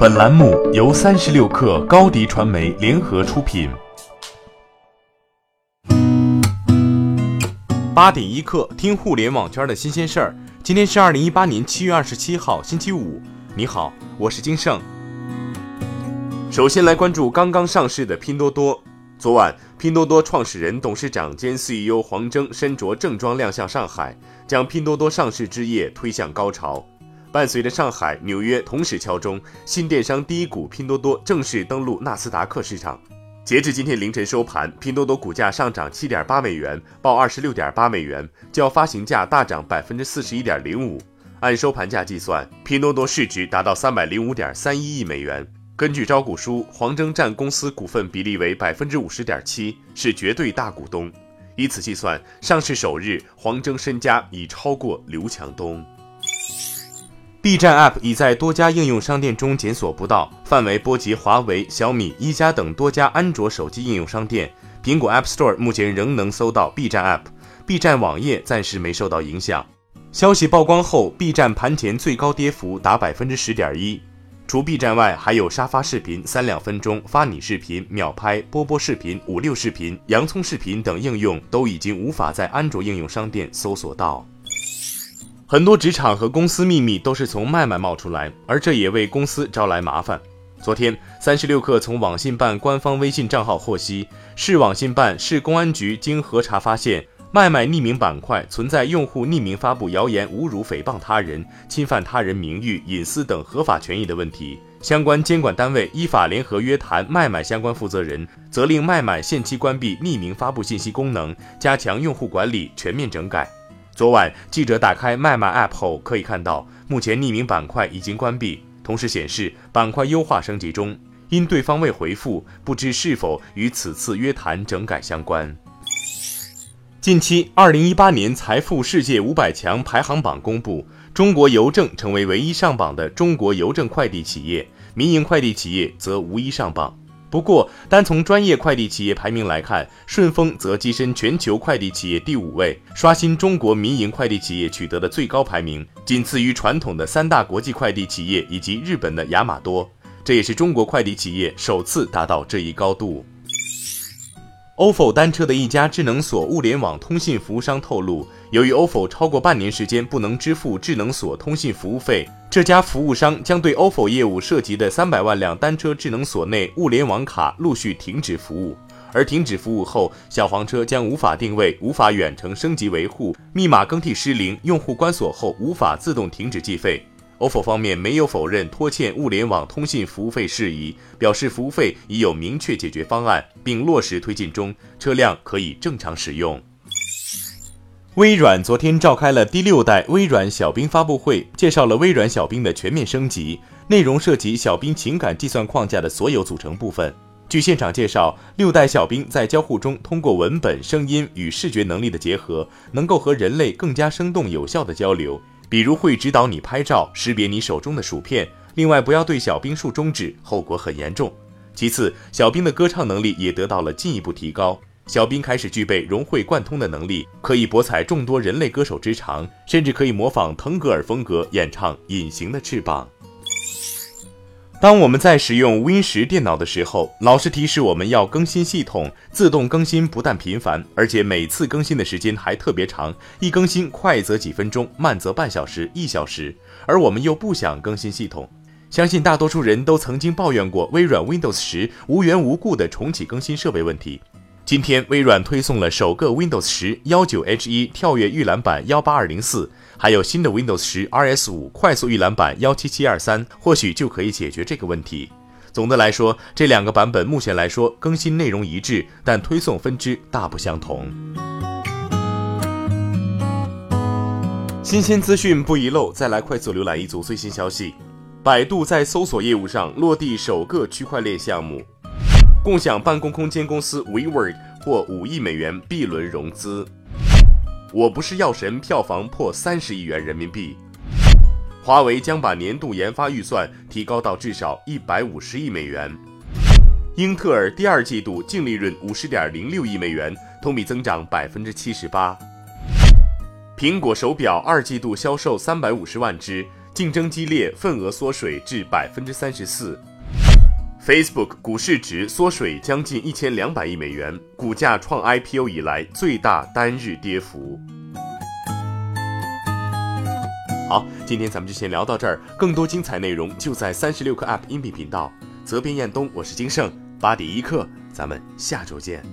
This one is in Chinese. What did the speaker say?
本栏目由三十六氪高低传媒联合出品。八点一刻，听互联网圈的新鲜事儿。今天是二零一八年七月二十七号，星期五。你好，我是金盛。首先来关注刚刚上市的拼多多。昨晚，拼多多创始人、董事长兼 CEO 黄峥身着正装亮相上海，将拼多多上市之夜推向高潮。伴随着上海、纽约同时敲钟，新电商第一股拼多多正式登陆纳斯达克市场。截至今天凌晨收盘，拼多多股价上涨七点八美元，报二十六点八美元，较发行价大涨百分之四十一点零五。按收盘价计算，拼多多市值达到三百零五点三一亿美元。根据招股书，黄峥占公司股份比例为百分之五十点七，是绝对大股东。以此计算，上市首日，黄峥身家已超过刘强东。B 站 App 已在多家应用商店中检索不到，范围波及华为、小米、一加等多家安卓手机应用商店。苹果 App Store 目前仍能搜到 B 站 App，B 站网页暂时没受到影响。消息曝光后，B 站盘前最高跌幅达百分之十点一。除 B 站外，还有沙发视频、三两分钟、发你视频、秒拍、波波视频、五六视频、洋葱视频等应用都已经无法在安卓应用商店搜索到。很多职场和公司秘密都是从麦麦冒出来，而这也为公司招来麻烦。昨天，三十六氪从网信办官方微信账号获悉，市网信办、市公安局经核查发现，麦麦匿名板块存在用户匿名发布谣言、侮辱、诽谤他人、侵犯他人名誉、隐私等合法权益的问题。相关监管单位依法联合约谈麦麦相关负责人，责令麦麦限期关闭匿名发布信息功能，加强用户管理，全面整改。昨晚，记者打开麦麦 App 后，可以看到目前匿名板块已经关闭，同时显示板块优化升级中。因对方未回复，不知是否与此次约谈整改相关。近期，二零一八年财富世界五百强排行榜公布，中国邮政成为唯一上榜的中国邮政快递企业，民营快递企业则无一上榜。不过，单从专业快递企业排名来看，顺丰则跻身全球快递企业第五位，刷新中国民营快递企业取得的最高排名，仅次于传统的三大国际快递企业以及日本的亚马多。这也是中国快递企业首次达到这一高度。Ofo 单车的一家智能锁物联网通信服务商透露，由于 ofo 超过半年时间不能支付智能锁通信服务费。这家服务商将对 ofo 业务涉及的三百万辆单车智能锁内物联网卡陆续停止服务，而停止服务后，小黄车将无法定位、无法远程升级维护、密码更替失灵、用户关锁后无法自动停止计费。Ofo 方面没有否认拖欠物联网通信服务费事宜，表示服务费已有明确解决方案，并落实推进中，车辆可以正常使用。微软昨天召开了第六代微软小冰发布会，介绍了微软小冰的全面升级，内容涉及小冰情感计算框架的所有组成部分。据现场介绍，六代小冰在交互中通过文本、声音与视觉能力的结合，能够和人类更加生动有效的交流，比如会指导你拍照、识别你手中的薯片。另外，不要对小兵竖中指，后果很严重。其次，小兵的歌唱能力也得到了进一步提高。小兵开始具备融会贯通的能力，可以博采众多人类歌手之长，甚至可以模仿腾格尔风格演唱《隐形的翅膀》。当我们在使用 Win 十电脑的时候，老是提示我们要更新系统，自动更新不但频繁，而且每次更新的时间还特别长，一更新快则几分钟，慢则半小时、一小时。而我们又不想更新系统，相信大多数人都曾经抱怨过微软 Windows 十无缘无故的重启更新设备问题。今天，微软推送了首个 Windows 十幺九 H 一跳跃预览版幺八二零四，还有新的 Windows 十 RS 五快速预览版幺七七二三，或许就可以解决这个问题。总的来说，这两个版本目前来说更新内容一致，但推送分支大不相同。新鲜资讯不遗漏，再来快速浏览一组最新消息：百度在搜索业务上落地首个区块链项目。共享办公空间公司 WeWork 获五亿美元 B 轮融资。我不是药神票房破三十亿元人民币。华为将把年度研发预算提高到至少一百五十亿美元。英特尔第二季度净利润五十点零六亿美元，同比增长百分之七十八。苹果手表二季度销售三百五十万只，竞争激烈，份额缩水至百分之三十四。Facebook 股市值缩水将近一千两百亿美元，股价创 IPO 以来最大单日跌幅。好，今天咱们就先聊到这儿，更多精彩内容就在三十六课 App 音频频道。责编：彦东，我是金盛，八点一刻，咱们下周见。